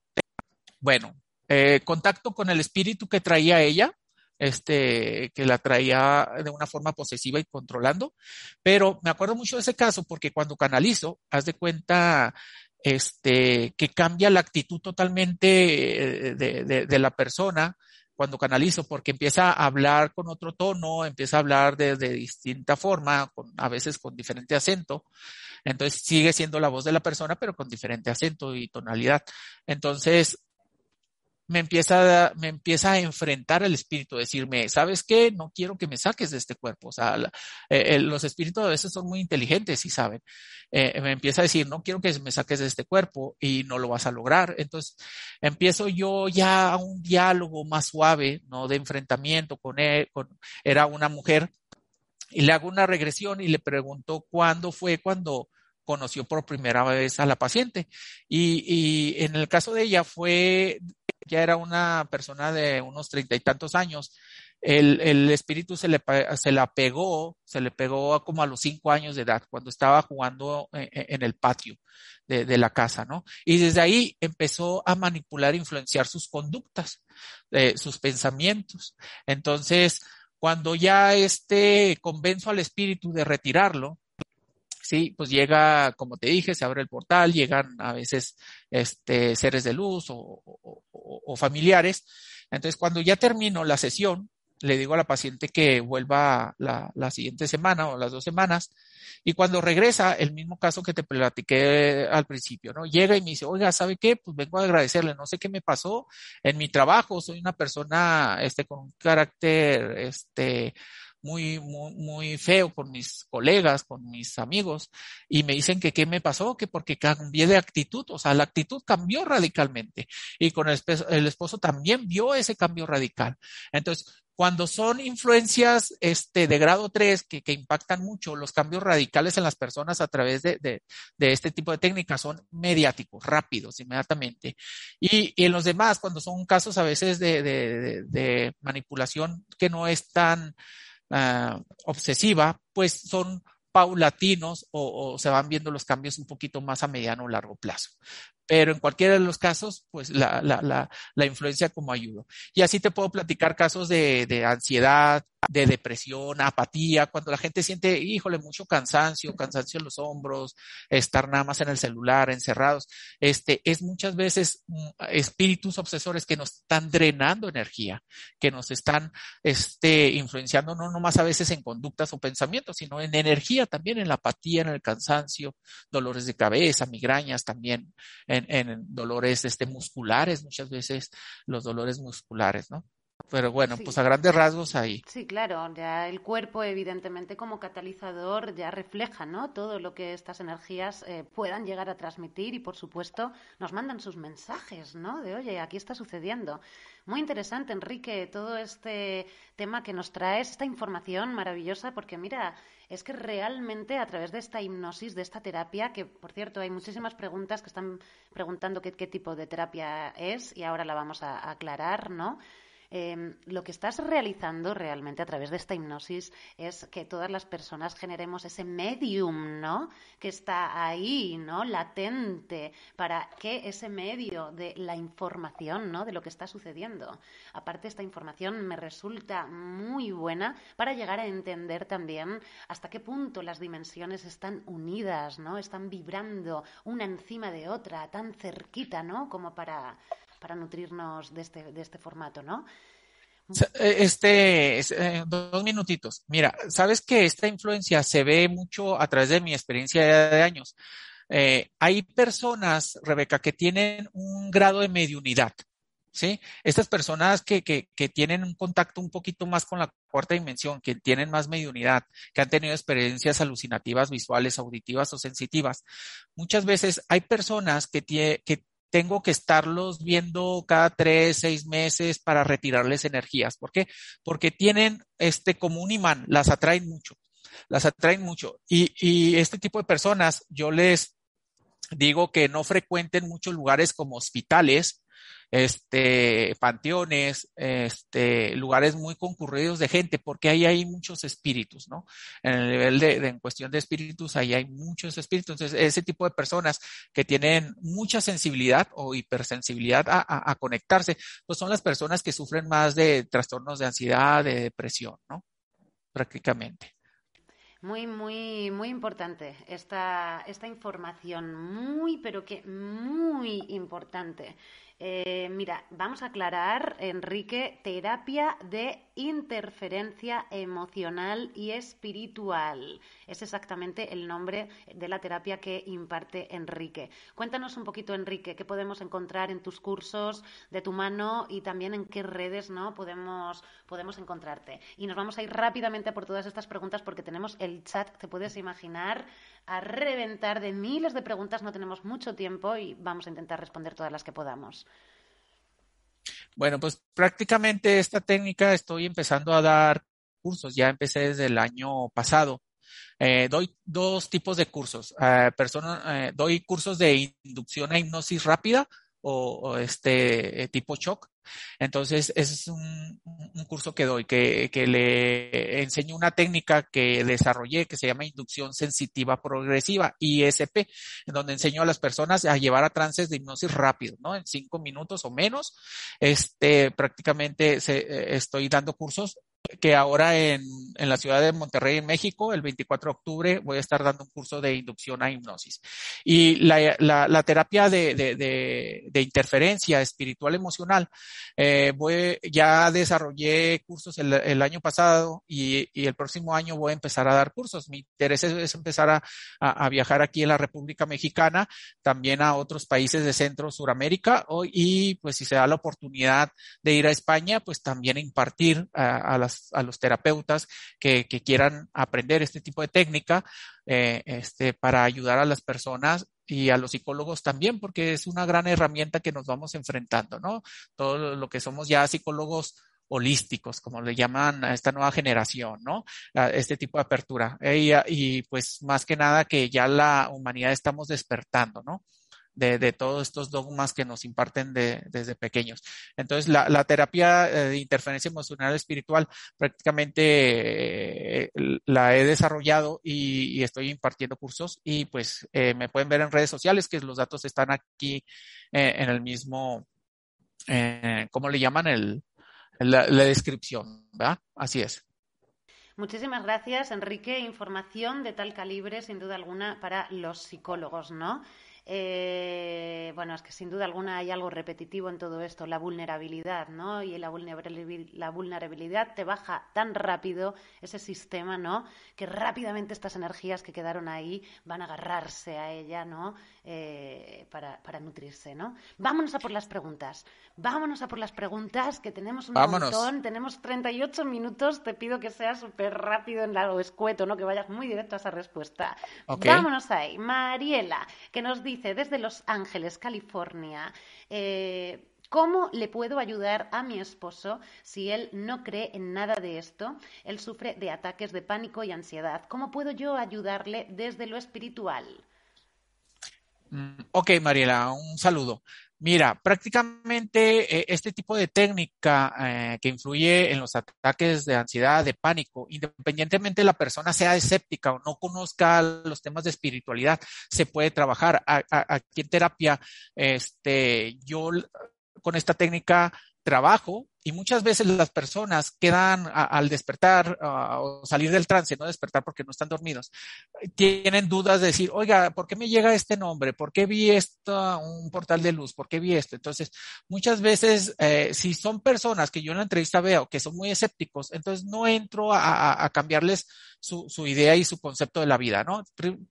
Bueno, eh, contacto con el espíritu que traía ella, este, que la traía de una forma posesiva y controlando, pero me acuerdo mucho de ese caso porque cuando canalizo, haz de cuenta, este, que cambia la actitud totalmente eh, de, de, de la persona, cuando canalizo, porque empieza a hablar con otro tono, empieza a hablar de, de distinta forma, con, a veces con diferente acento. Entonces sigue siendo la voz de la persona, pero con diferente acento y tonalidad. Entonces, me empieza, me empieza a enfrentar el espíritu, decirme, ¿sabes qué? No quiero que me saques de este cuerpo. O sea, la, eh, los espíritus a veces son muy inteligentes y saben. Eh, me empieza a decir, no quiero que me saques de este cuerpo y no lo vas a lograr. Entonces, empiezo yo ya a un diálogo más suave, ¿no? De enfrentamiento con él, con, era una mujer y le hago una regresión y le pregunto cuándo fue cuando conoció por primera vez a la paciente. Y, y en el caso de ella fue ya era una persona de unos treinta y tantos años, el, el espíritu se le, se la pegó, se le pegó como a los cinco años de edad, cuando estaba jugando en, en el patio de, de, la casa, ¿no? Y desde ahí empezó a manipular, influenciar sus conductas, eh, sus pensamientos. Entonces, cuando ya este convenzo al espíritu de retirarlo, sí, pues llega, como te dije, se abre el portal, llegan a veces este, seres de luz o, familiares. Entonces, cuando ya termino la sesión, le digo a la paciente que vuelva la, la, siguiente semana o las dos semanas. Y cuando regresa, el mismo caso que te platiqué al principio, ¿no? Llega y me dice, oiga, ¿sabe qué? Pues vengo a agradecerle, no sé qué me pasó en mi trabajo, soy una persona, este, con un carácter, este, muy, muy, muy feo con mis colegas, con mis amigos, y me dicen que qué me pasó, que porque cambié de actitud, o sea, la actitud cambió radicalmente. Y con el, esposo también vio ese cambio radical. Entonces, cuando son influencias este, de grado 3 que, que, impactan mucho, los cambios radicales en las personas a través de, de, de este tipo de técnicas son mediáticos, rápidos, inmediatamente. Y, y, en los demás, cuando son casos a veces de, de manipulación que no es tan uh, obsesiva, pues son paulatinos o, o, se van viendo los cambios un poquito más a mediano o largo plazo pero en cualquiera de los casos, pues la, la, la, la influencia como ayuda. Y así te puedo platicar casos de, de, ansiedad, de depresión, apatía, cuando la gente siente, híjole, mucho cansancio, cansancio en los hombros, estar nada más en el celular, encerrados. Este, es muchas veces mm, espíritus obsesores que nos están drenando energía, que nos están, este, influenciando no nomás a veces en conductas o pensamientos, sino en energía también, en la apatía, en el cansancio, dolores de cabeza, migrañas también en, en dolores este, musculares, muchas veces los dolores musculares, ¿no? Pero bueno, Sí. pues a grandes rasgos ahí. Sí, claro, ya el cuerpo, evidentemente, como catalizador, ya refleja, ¿no? Todo lo que estas energías eh, puedan llegar a transmitir y, por supuesto, nos mandan sus mensajes, ¿no? De, oye, aquí está sucediendo. Muy interesante, Enrique, todo este tema que nos traes, esta información maravillosa, porque mira, es que realmente a través de esta hipnosis, de esta terapia, que por cierto hay muchísimas preguntas que están preguntando qué, qué tipo de terapia es y ahora la vamos a, a aclarar, ¿no? Eh, lo que estás realizando realmente a través de esta hipnosis es que todas las personas generemos ese medium, ¿no? Que está ahí, ¿no? Latente, para que ese medio de la información, ¿no? De lo que está sucediendo. Aparte, esta información me resulta muy buena para llegar a entender también hasta qué punto las dimensiones están unidas, ¿no? Están vibrando una encima de otra, tan cerquita, ¿no? Como para para nutrirnos de este, de este formato, ¿no? Este, eh, dos minutitos. Mira, sabes que esta influencia se ve mucho a través de mi experiencia de años. Eh, hay personas, Rebeca, que tienen un grado de mediunidad. ¿Sí? Estas personas que, que, que, tienen un contacto un poquito más con la cuarta dimensión, que tienen más mediunidad, que han tenido experiencias alucinativas, visuales, auditivas o sensitivas. Muchas veces hay personas que, tie, que tengo que estarlos viendo cada tres, seis meses para retirarles energías. ¿Por qué? Porque tienen este como un imán, las atraen mucho, las atraen mucho. Y, y este tipo de personas, yo les digo que no frecuenten muchos lugares como hospitales, este, panteones, este, lugares muy concurridos de gente, porque ahí hay muchos espíritus, ¿no? En el nivel de, en cuestión de espíritus, ahí hay muchos espíritus. Entonces, ese tipo de personas que tienen mucha sensibilidad o hipersensibilidad a, a, a conectarse, pues son las personas que sufren más de trastornos de ansiedad, de depresión, ¿no? Prácticamente. Muy, muy, muy importante esta, esta información, muy, pero que muy importante. Eh, mira, vamos a aclarar, Enrique, terapia de interferencia emocional y espiritual. Es exactamente el nombre de la terapia que imparte Enrique. Cuéntanos un poquito, Enrique, qué podemos encontrar en tus cursos de tu mano y también en qué redes ¿no? podemos, podemos encontrarte. Y nos vamos a ir rápidamente por todas estas preguntas porque tenemos el chat, te puedes imaginar, a reventar de miles de preguntas. No tenemos mucho tiempo y vamos a intentar responder todas las que podamos. Bueno, pues prácticamente esta técnica estoy empezando a dar cursos, ya empecé desde el año pasado. Eh, doy dos tipos de cursos. Eh, eh, doy cursos de inducción a hipnosis rápida o, o este tipo shock. Entonces, es un, curso que doy, que, que, le enseño una técnica que desarrollé que se llama inducción sensitiva progresiva, ISP, en donde enseño a las personas a llevar a trances de hipnosis rápido, ¿no? En cinco minutos o menos. Este, prácticamente se, estoy dando cursos que ahora en, en, la ciudad de Monterrey, en México, el 24 de octubre, voy a estar dando un curso de inducción a hipnosis. Y la, la, la terapia de, de, de, de, interferencia espiritual emocional, eh, voy, ya desarrollé cursos el, el año pasado y, y, el próximo año voy a empezar a dar cursos. Mi interés es, es empezar a, a, a, viajar aquí en la República Mexicana, también a otros países de Centro, Suramérica, y pues si se da la oportunidad de ir a España, pues también impartir a, a las a los terapeutas que, quieran aprender este tipo de técnica eh, este, para ayudar a las personas y a los psicólogos también, porque es una gran herramienta que nos vamos enfrentando, ¿no? Todo lo que somos ya psicólogos holísticos, como le llaman a esta nueva generación, ¿no? Este tipo de apertura. Y, y pues más que nada que ya la humanidad estamos despertando, ¿no? De, todos estos dogmas que nos imparten de, desde pequeños. Entonces, la, terapia eh, de interferencia emocional espiritual prácticamente eh, la he desarrollado y, estoy impartiendo cursos y pues eh, me pueden ver en redes sociales que los datos están aquí en el mismo, ¿cómo le llaman? El, la, la descripción, ¿verdad? Así es. Muchísimas gracias, Enrique. Información de tal calibre, sin duda alguna, para los psicólogos, ¿no? Eh, bueno, es que sin duda alguna hay algo repetitivo en todo esto, la vulnerabilidad, ¿no? Y la vulnerabilidad, la vulnerabilidad te baja tan rápido ese sistema, ¿no? Que rápidamente estas energías que quedaron ahí van a agarrarse a ella, ¿no? Eh, para, para, nutrirse, ¿no? Vámonos a por las preguntas. Vámonos a por las preguntas, que tenemos un Vámonos. montón. Tenemos 38 minutos. Te pido que seas súper rápido en lo escueto, ¿no? Que vayas muy directo a esa respuesta. Okay. Vámonos ahí. Mariela, que nos dice desde Los Ángeles, California. Eh, ¿Cómo le puedo ayudar a mi esposo si él no cree en nada de esto? Él sufre de ataques de pánico y ansiedad. ¿Cómo puedo yo ayudarle desde lo espiritual? Mm, ok, Mariela, un saludo. Mira, prácticamente eh, este tipo de técnica eh, que influye en los ataques de ansiedad, de pánico, independientemente la persona sea escéptica o no conozca los temas de espiritualidad, se puede trabajar. A, aquí en terapia, este, yo con esta técnica trabajo y muchas veces las personas quedan a, al despertar uh, o salir del trance, no despertar porque no están dormidos, tienen dudas de decir, oiga, ¿por qué me llega este nombre? ¿Por qué vi esto, un portal de luz? ¿Por qué vi esto? Entonces, muchas veces, eh, si son personas que yo en la entrevista veo que son muy escépticos, entonces no entro a, a cambiarles su, idea y su concepto de la vida, ¿no?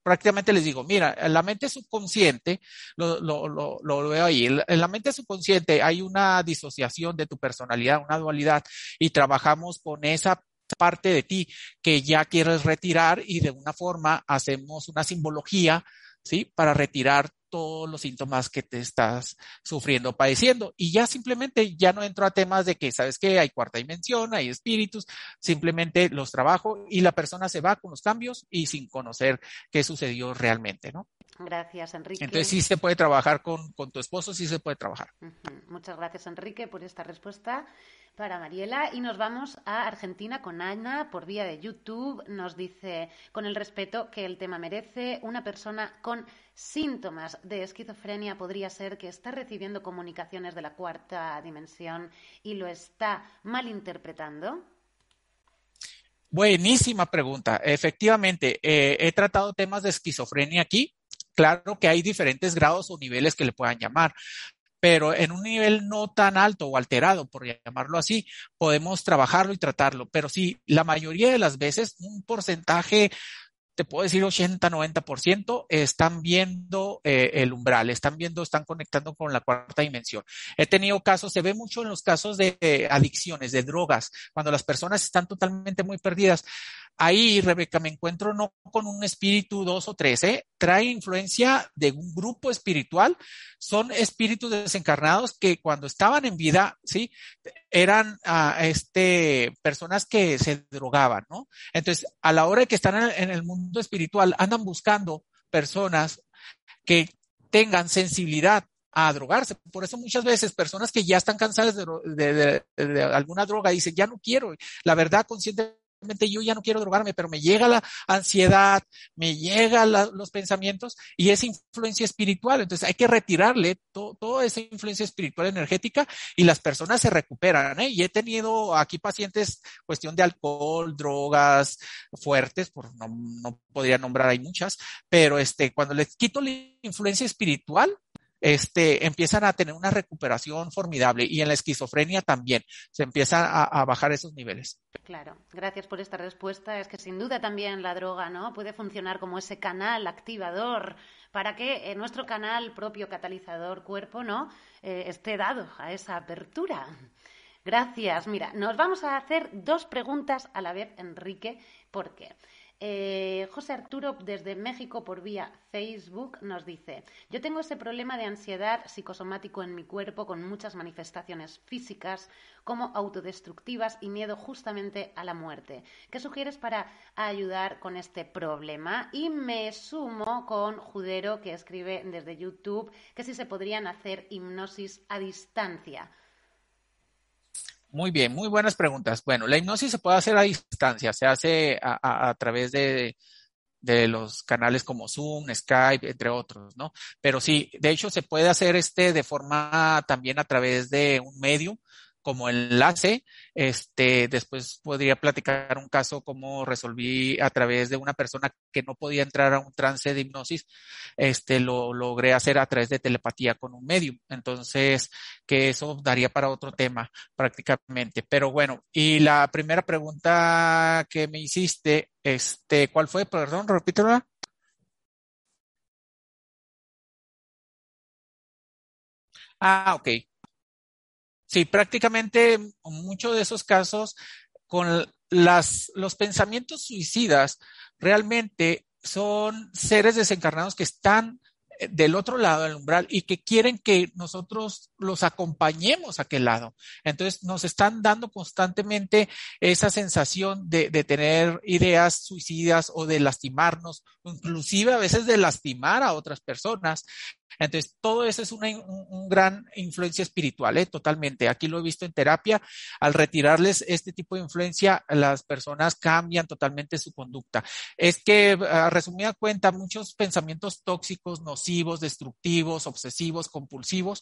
Prácticamente les digo, mira, en la mente subconsciente, lo, lo, lo, lo veo ahí, en la mente subconsciente hay una disociación de tu personalidad una dualidad, y trabajamos con esa parte de ti que ya quieres retirar y de una forma hacemos una simbología, ¿sí? Para retirar todos los síntomas que te estás sufriendo, padeciendo. Y ya simplemente ya no entro a temas de que, ¿sabes que Hay cuarta dimensión, hay espíritus, simplemente los trabajo y la persona se va con los cambios y sin conocer qué sucedió realmente, ¿no? Gracias, Enrique. Entonces sí se puede trabajar con, con tu esposo, sí se puede trabajar. Uh -huh. Muchas gracias, Enrique, por esta respuesta para Mariela. Y nos vamos a Argentina con Ana por vía de YouTube. Nos dice, con el respeto que el tema merece, una persona con síntomas de esquizofrenia podría ser que está recibiendo comunicaciones de la cuarta dimensión y lo está malinterpretando. Buenísima pregunta. Efectivamente, eh, he tratado temas de esquizofrenia aquí Claro que hay diferentes grados o niveles que le puedan llamar, pero en un nivel no tan alto o alterado, por llamarlo así, podemos trabajarlo y tratarlo. Pero sí, la mayoría de las veces, un porcentaje te puedo decir 80, 90%, están viendo eh, el umbral, están viendo, están conectando con la cuarta dimensión. He tenido casos, se ve mucho en los casos de eh, adicciones, de drogas, cuando las personas están totalmente muy perdidas. Ahí, Rebeca, me encuentro no con un espíritu dos o tres, ¿eh? trae influencia de un grupo espiritual, son espíritus desencarnados que cuando estaban en vida, ¿sí? Eran uh, este, personas que se drogaban, ¿no? Entonces, a la hora de que están en, el mundo espiritual, andan buscando personas que tengan sensibilidad a drogarse. Por eso muchas veces personas que ya están cansadas de, de, de, de, alguna droga dicen, ya no quiero. La verdad, consciente yo ya no quiero drogarme, pero me llega la ansiedad, me llegan los pensamientos y es influencia espiritual. Entonces hay que retirarle toda esa influencia espiritual energética y las personas se recuperan. ¿eh? Y he tenido aquí pacientes, cuestión de alcohol, drogas fuertes, por no, podría nombrar, hay muchas, pero este, cuando les quito la influencia espiritual, este, empiezan a tener una recuperación formidable y en la esquizofrenia también se empiezan a, bajar esos niveles. Claro, gracias por esta respuesta. Es que sin duda también la droga, ¿no? Puede funcionar como ese canal activador para que eh, nuestro canal propio catalizador cuerpo, ¿no? Eh, esté dado a esa apertura. Gracias. Mira, nos vamos a hacer dos preguntas a la vez, Enrique, ¿por qué? Eh, José Arturo desde México por vía Facebook nos dice, yo tengo ese problema de ansiedad psicosomático en mi cuerpo con muchas manifestaciones físicas como autodestructivas y miedo justamente a la muerte. ¿Qué sugieres para ayudar con este problema? Y me sumo con Judero que escribe desde YouTube que si se podrían hacer hipnosis a distancia. Muy bien, muy buenas preguntas. Bueno, la hipnosis se puede hacer a distancia, se hace a, través de, de los canales como Zoom, Skype, entre otros, ¿no? Pero sí, de hecho se puede hacer este de forma también a través de un medio como enlace. Este, después podría platicar un caso como resolví a través de una persona que no podía entrar a un trance de hipnosis. Este, lo logré hacer a través de telepatía con un medium. Entonces, que eso daría para otro tema prácticamente. Pero bueno, y la primera pregunta que me hiciste, este, ¿cuál fue? Perdón, repítela. Ah, ok. Sí, prácticamente muchos de esos casos con las, los pensamientos suicidas realmente son seres desencarnados que están eh, del otro lado del umbral y que quieren que nosotros los acompañemos a aquel lado. Entonces nos están dando constantemente esa sensación de, tener ideas suicidas o de lastimarnos, inclusive a veces de lastimar a otras personas. Entonces, todo eso es una un, gran influencia espiritual, ¿eh? totalmente. Aquí lo he visto en terapia. Al retirarles este tipo de influencia, las personas cambian totalmente su conducta. Es que, a resumida cuenta, muchos pensamientos tóxicos, nocivos, destructivos, obsesivos, compulsivos,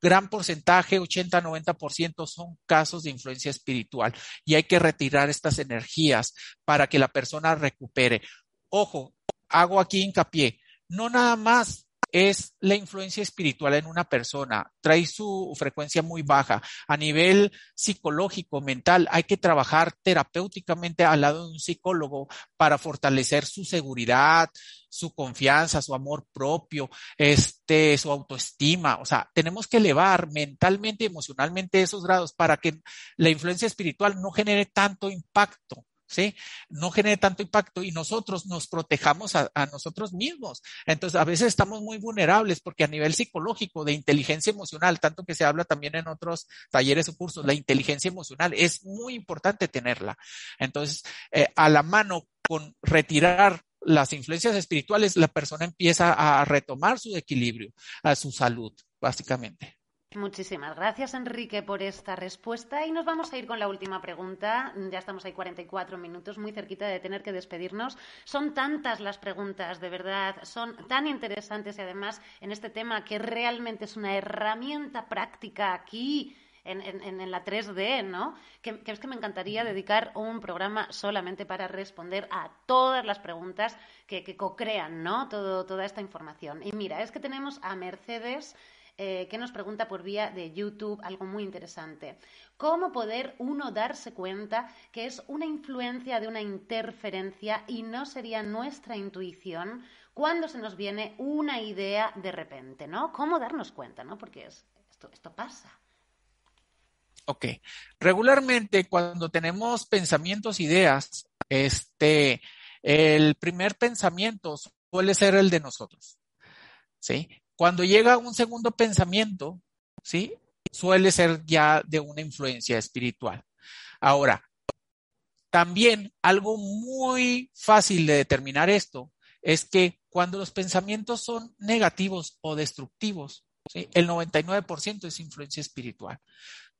gran porcentaje, 80-90% son casos de influencia espiritual. Y hay que retirar estas energías para que la persona recupere. Ojo, hago aquí hincapié. No nada más es la influencia espiritual en una persona. Trae su frecuencia muy baja. A nivel psicológico, mental, hay que trabajar terapéuticamente al lado de un psicólogo para fortalecer su seguridad, su confianza, su amor propio, este, su autoestima. O sea, tenemos que elevar mentalmente emocionalmente esos grados para que la influencia espiritual no genere tanto impacto ¿sí? No genere tanto impacto y nosotros nos protejamos a, nosotros mismos. Entonces, a veces estamos muy vulnerables porque a nivel psicológico, de inteligencia emocional, tanto que se habla también en otros talleres o cursos, la inteligencia emocional es muy importante tenerla. Entonces, eh, a la mano con retirar las influencias espirituales, la persona empieza a retomar su equilibrio, a su salud, básicamente. Muchísimas gracias, Enrique, por esta respuesta. Y nos vamos a ir con la última pregunta. Ya estamos ahí 44 minutos, muy cerquita de tener que despedirnos. Son tantas las preguntas, de verdad, son tan interesantes y además en este tema que realmente es una herramienta práctica aquí en, la 3D, ¿no? Que, es que me encantaría dedicar un programa solamente para responder a todas las preguntas que, que co-crean, ¿no? Todo, toda esta información. Y mira, es que tenemos a Mercedes eh, que nos pregunta por vía de YouTube algo muy interesante. ¿Cómo poder uno darse cuenta que es una influencia de una interferencia y no sería nuestra intuición cuando se nos viene una idea de repente, ¿no? ¿Cómo darnos cuenta, ¿no? Porque esto, esto pasa. Ok. Regularmente cuando tenemos pensamientos, ideas, este, el primer pensamiento suele ser el de nosotros. ¿Sí? Cuando llega un segundo pensamiento, ¿sí? Suele ser ya de una influencia espiritual. Ahora, también algo muy fácil de determinar esto es que cuando los pensamientos son negativos o destructivos, ¿sí? el 99% es influencia espiritual.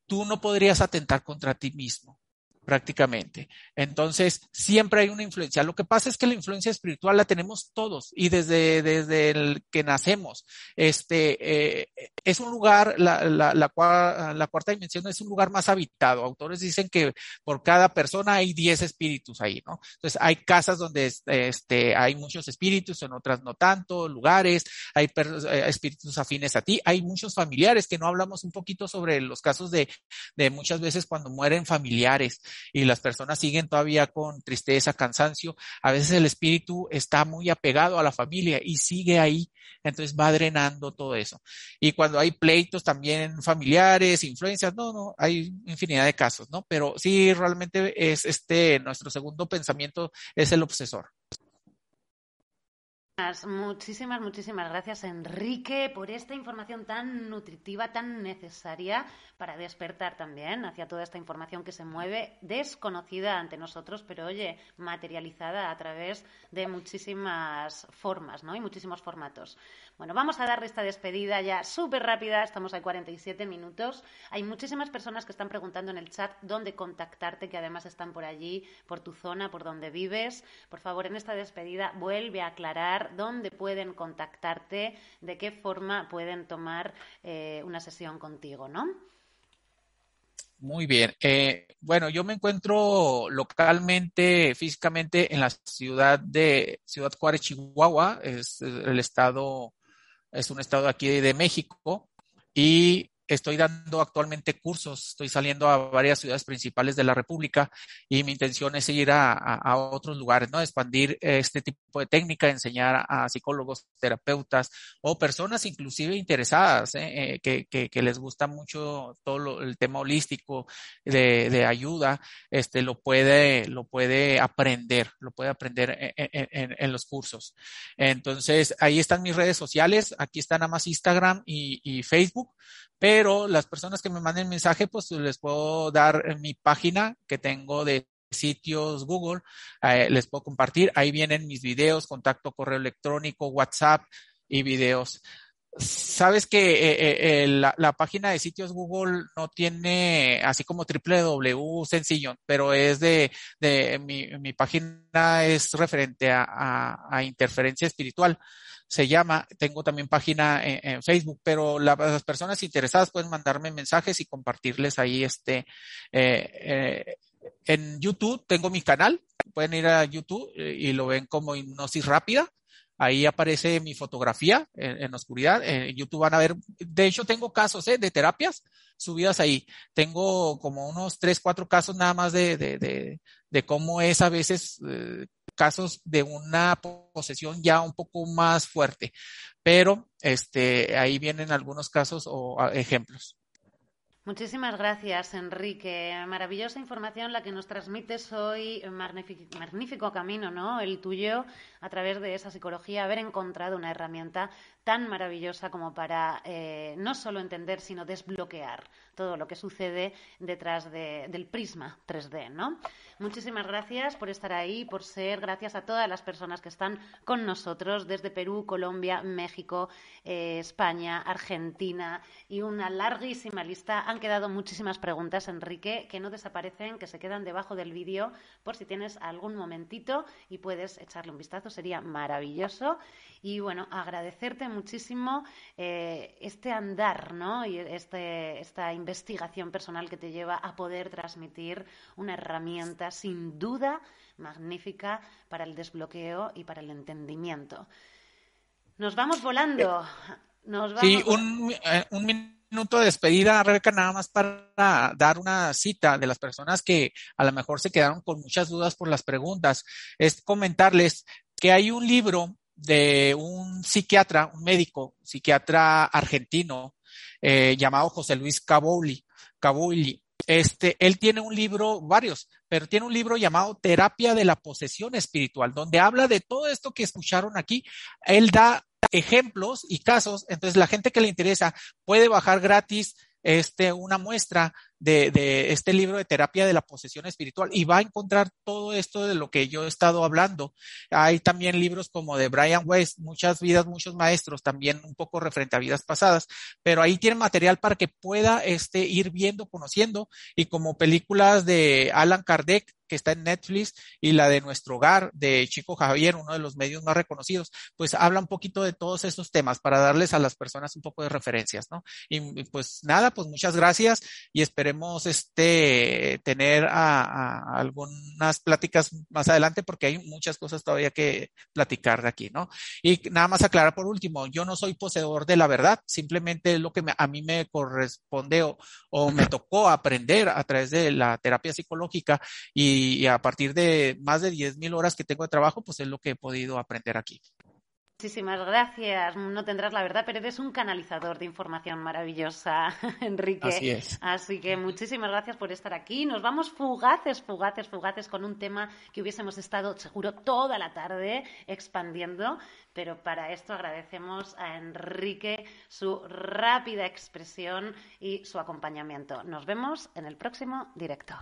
Tú no podrías atentar contra ti mismo. Prácticamente. Entonces, siempre hay una influencia. Lo que pasa es que la influencia espiritual la tenemos todos y desde, desde el que nacemos. Este, eh, es un lugar, la, la, la, cuarta dimensión es un lugar más habitado. Autores dicen que por cada persona hay 10 espíritus ahí, ¿no? Entonces, hay casas donde este, hay muchos espíritus, en otras no tanto, lugares, hay eh, espíritus afines a ti, hay muchos familiares que no hablamos un poquito sobre los casos de, de muchas veces cuando mueren familiares y las personas siguen todavía con tristeza, cansancio, a veces el espíritu está muy apegado a la familia y sigue ahí, entonces va drenando todo eso. Y cuando hay pleitos también familiares, influencias, no, no, hay infinidad de casos, ¿no? Pero sí, realmente es este, nuestro segundo pensamiento es el obsesor. Muchísimas, muchísimas gracias, Enrique, por esta información tan nutritiva, tan necesaria para despertar también hacia toda esta información que se mueve desconocida ante nosotros, pero oye, materializada a través de muchísimas formas ¿no? y muchísimos formatos. Bueno, vamos a darle esta despedida ya súper rápida, estamos a 47 minutos. Hay muchísimas personas que están preguntando en el chat dónde contactarte, que además están por allí, por tu zona, por donde vives. Por favor, en esta despedida vuelve a aclarar dónde pueden contactarte, de qué forma pueden tomar eh, una sesión contigo, ¿no? Muy bien. Eh, bueno, yo me encuentro localmente, físicamente, en la ciudad de Ciudad Juárez, Chihuahua, es el estado es un estado aquí de México y estoy dando actualmente cursos, estoy saliendo a varias ciudades principales de la República y mi intención es ir a, otros lugares, ¿no? Expandir este tipo de técnica, enseñar a, psicólogos, terapeutas o personas inclusive interesadas, ¿eh? Eh, que, les gusta mucho todo el tema holístico de, ayuda, este, lo puede, lo puede aprender, lo puede aprender en, los cursos. Entonces, ahí están mis redes sociales, aquí están nada más Instagram y Facebook pero las personas que me manden mensaje, pues les puedo dar mi página que tengo de sitios Google, eh, les puedo compartir. Ahí vienen mis videos, contacto correo electrónico, WhatsApp y videos. Sabes que eh, eh, la, página de sitios Google no tiene así como www sencillo, pero es de, de mi, mi página es referente a interferencia espiritual se llama. Tengo también página en, Facebook, pero las personas interesadas pueden mandarme mensajes y compartirles ahí este. Eh, eh, en YouTube tengo mi canal, pueden ir a YouTube eh, y lo ven como hipnosis rápida. Ahí aparece mi fotografía en, oscuridad. En YouTube van a ver, de hecho tengo casos de terapias subidas ahí. Tengo como unos tres, cuatro casos nada más de, de, de, de cómo es a veces casos de una posesión ya un poco más fuerte, pero este, ahí vienen algunos casos o ejemplos. Muchísimas gracias, Enrique. Maravillosa información la que nos transmites hoy. Magnífico camino, ¿no? El tuyo a través de esa psicología, haber encontrado una herramienta tan maravillosa como para eh, no solo entender, sino desbloquear todo lo que sucede detrás del prisma 3D, ¿no? Muchísimas gracias por estar ahí, por ser, gracias a todas las personas que están con nosotros desde Perú, Colombia, México, eh, España, Argentina y una larguísima lista. Han quedado muchísimas preguntas, Enrique, que no desaparecen, que se quedan debajo del vídeo por si tienes algún momentito y puedes echarle un vistazo, sería maravilloso. Y bueno, agradecerte muchísimo eh, este andar, ¿no? Y este, esta investigación personal que te lleva a poder transmitir una herramienta sin duda magnífica para el desbloqueo y para el entendimiento. Nos vamos volando. Nos sí, un, eh, un minuto de despedida, Rebeca, nada más para dar una cita de las personas que a lo mejor se quedaron con muchas dudas por las preguntas. Es comentarles que hay un libro de un psiquiatra, un médico, psiquiatra argentino, eh, llamado José Luis Cabuli. Cabuli. Este, él tiene un libro, varios, pero tiene un libro llamado Terapia de la Posesión Espiritual, donde habla de todo esto que escucharon aquí. Él da ejemplos y casos, entonces la gente que le interesa puede bajar gratis este, una muestra de, este libro de terapia de la posesión espiritual y va a encontrar todo esto de lo que yo he estado hablando. Hay también libros como de Brian Weiss, Muchas vidas, muchos maestros, también un poco referente a vidas pasadas, pero ahí tiene material para que pueda este, ir viendo, conociendo y como películas de Alan Kardec que está en Netflix y la de Nuestro Hogar de Chico Javier, uno de los medios más reconocidos, pues habla un poquito de todos estos temas para darles a las personas un poco de referencias, ¿no? Y, pues nada, pues muchas gracias y esperemos este tener algunas pláticas más adelante porque hay muchas cosas todavía que platicar de aquí, ¿no? Y nada más aclarar por último, yo no soy poseedor de la verdad, simplemente lo que a mí me corresponde o, me tocó aprender a través de la terapia psicológica y y, a partir de más de 10.000 horas que tengo de trabajo, pues es lo que he podido aprender aquí. Muchísimas gracias. No tendrás la verdad, pero eres un canalizador de información maravillosa, Enrique. Así es. Así que muchísimas gracias por estar aquí. Nos vamos fugaces, fugaces, fugaces con un tema que hubiésemos estado seguro toda la tarde expandiendo, pero para esto agradecemos a Enrique su rápida expresión y su acompañamiento. Nos vemos en el próximo directo.